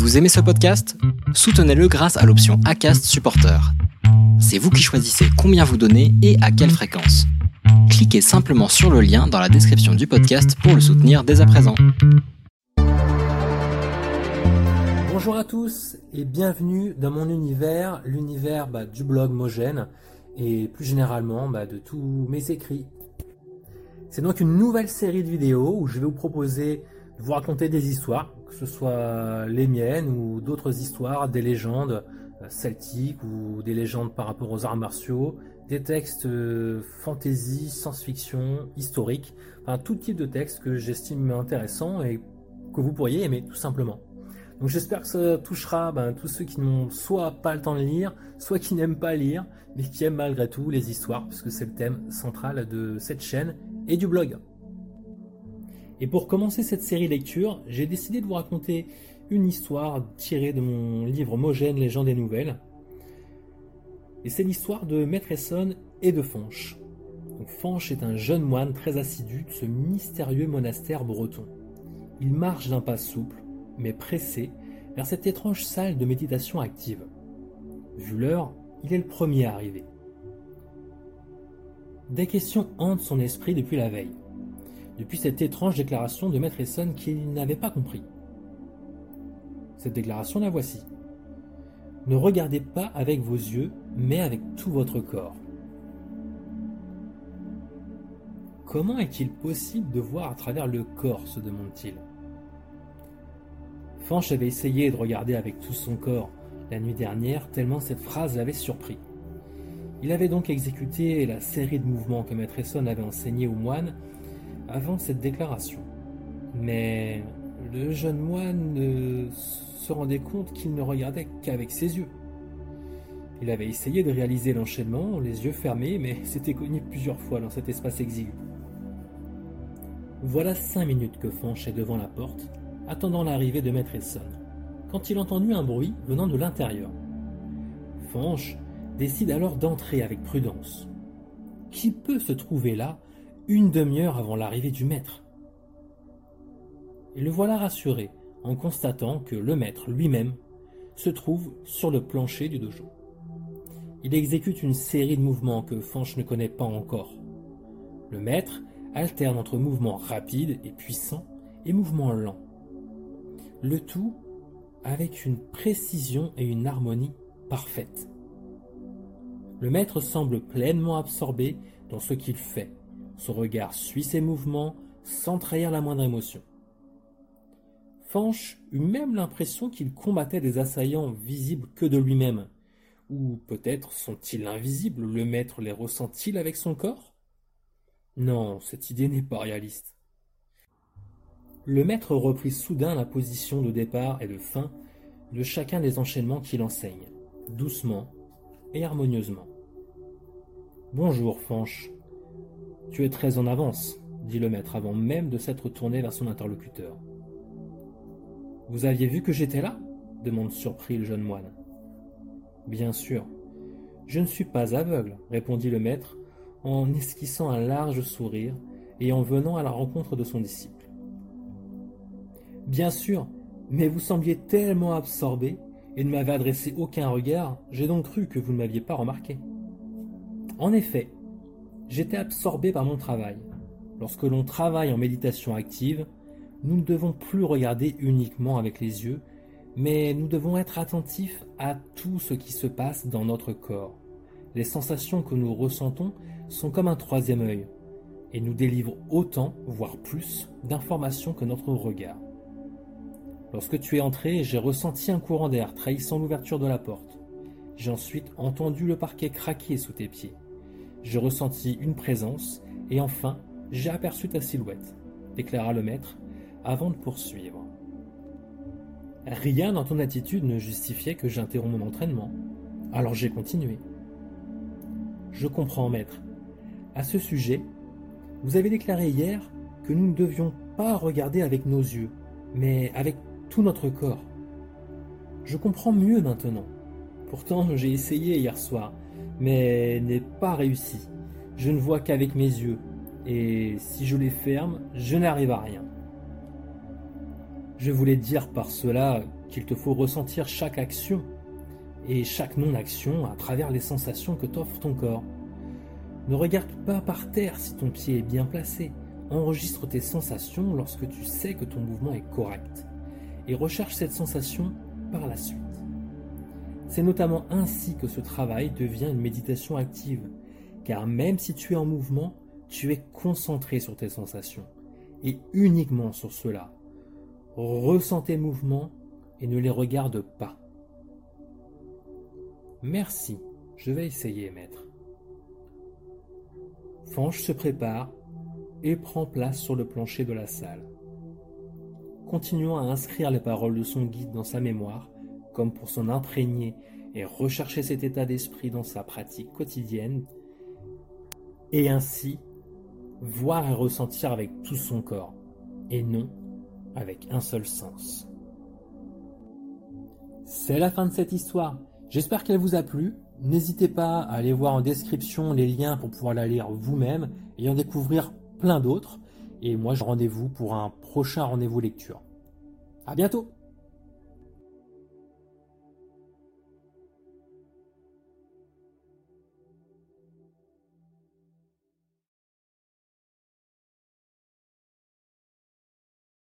Vous aimez ce podcast? Soutenez-le grâce à l'option ACAST Supporter. C'est vous qui choisissez combien vous donnez et à quelle fréquence. Cliquez simplement sur le lien dans la description du podcast pour le soutenir dès à présent. Bonjour à tous et bienvenue dans mon univers, l'univers bah, du blog Mogène et plus généralement bah, de tous mes écrits. C'est donc une nouvelle série de vidéos où je vais vous proposer de vous raconter des histoires, que ce soit les miennes ou d'autres histoires, des légendes euh, celtiques ou des légendes par rapport aux arts martiaux, des textes euh, fantasy, science-fiction, historiques, enfin tout type de textes que j'estime intéressants et que vous pourriez aimer tout simplement. Donc j'espère que ça touchera ben, tous ceux qui n'ont soit pas le temps de lire, soit qui n'aiment pas lire, mais qui aiment malgré tout les histoires, puisque c'est le thème central de cette chaîne et du blog. Et pour commencer cette série lecture, j'ai décidé de vous raconter une histoire tirée de mon livre Mogène, Légende et Nouvelles. Et c'est l'histoire de Maître Essonne et de Fanche. Donc Fanche est un jeune moine très assidu de ce mystérieux monastère breton. Il marche d'un pas souple, mais pressé, vers cette étrange salle de méditation active. Vu l'heure, il est le premier à arriver. Des questions hantent son esprit depuis la veille, depuis cette étrange déclaration de Maître Essonne qu'il n'avait pas compris. Cette déclaration, la voici. Ne regardez pas avec vos yeux, mais avec tout votre corps. Comment est-il possible de voir à travers le corps se demande-t-il. Fanch avait essayé de regarder avec tout son corps la nuit dernière, tellement cette phrase l'avait surpris. Il avait donc exécuté la série de mouvements que Maître Essonne avait enseigné aux moines avant cette déclaration. Mais le jeune moine se rendait compte qu'il ne regardait qu'avec ses yeux. Il avait essayé de réaliser l'enchaînement, les yeux fermés, mais s'était cogné plusieurs fois dans cet espace exigu. Voilà cinq minutes que Fanch est devant la porte, attendant l'arrivée de Maître Essonne, quand il entendit un bruit venant de l'intérieur. Fanch décide alors d'entrer avec prudence. Qui peut se trouver là une demi-heure avant l'arrivée du maître Et le voilà rassuré en constatant que le maître lui-même se trouve sur le plancher du dojo. Il exécute une série de mouvements que Fanch ne connaît pas encore. Le maître alterne entre mouvements rapides et puissants et mouvements lents. Le tout avec une précision et une harmonie parfaites. Le maître semble pleinement absorbé dans ce qu'il fait. Son regard suit ses mouvements sans trahir la moindre émotion. Fanch eut même l'impression qu'il combattait des assaillants visibles que de lui-même. Ou peut-être sont-ils invisibles, le maître les ressent-il avec son corps? Non, cette idée n'est pas réaliste. Le maître reprit soudain la position de départ et de fin de chacun des enchaînements qu'il enseigne, doucement et harmonieusement. Bonjour, Fanche. Tu es très en avance, dit le maître avant même de s'être tourné vers son interlocuteur. Vous aviez vu que j'étais là? demande surpris le jeune moine. Bien sûr. Je ne suis pas aveugle, répondit le maître en esquissant un large sourire et en venant à la rencontre de son disciple. Bien sûr, mais vous sembliez tellement absorbé et ne m'avez adressé aucun regard, j'ai donc cru que vous ne m'aviez pas remarqué. En effet, j'étais absorbé par mon travail. Lorsque l'on travaille en méditation active, nous ne devons plus regarder uniquement avec les yeux, mais nous devons être attentifs à tout ce qui se passe dans notre corps. Les sensations que nous ressentons sont comme un troisième œil, et nous délivrent autant, voire plus, d'informations que notre regard. Lorsque tu es entré, j'ai ressenti un courant d'air trahissant l'ouverture de la porte. J'ai ensuite entendu le parquet craquer sous tes pieds. Je ressentis une présence, et enfin, j'ai aperçu ta silhouette, déclara le maître, avant de poursuivre. Rien dans ton attitude ne justifiait que j'interromps mon entraînement, alors j'ai continué. Je comprends, maître. À ce sujet, vous avez déclaré hier que nous ne devions pas regarder avec nos yeux, mais avec tout notre corps. Je comprends mieux maintenant. Pourtant, j'ai essayé hier soir, mais n'ai pas réussi. Je ne vois qu'avec mes yeux, et si je les ferme, je n'arrive à rien. Je voulais dire par cela qu'il te faut ressentir chaque action et chaque non-action à travers les sensations que t'offre ton corps. Ne regarde pas par terre si ton pied est bien placé. Enregistre tes sensations lorsque tu sais que ton mouvement est correct et recherche cette sensation par la suite. C'est notamment ainsi que ce travail devient une méditation active, car même si tu es en mouvement, tu es concentré sur tes sensations, et uniquement sur cela. Ressens tes mouvements et ne les regarde pas. Merci, je vais essayer, maître. Fange se prépare et prend place sur le plancher de la salle. Continuant à inscrire les paroles de son guide dans sa mémoire, pour s'en imprégner et rechercher cet état d'esprit dans sa pratique quotidienne, et ainsi voir et ressentir avec tout son corps, et non avec un seul sens. C'est la fin de cette histoire. J'espère qu'elle vous a plu. N'hésitez pas à aller voir en description les liens pour pouvoir la lire vous-même et en découvrir plein d'autres. Et moi, je rendez-vous pour un prochain rendez-vous lecture. À bientôt!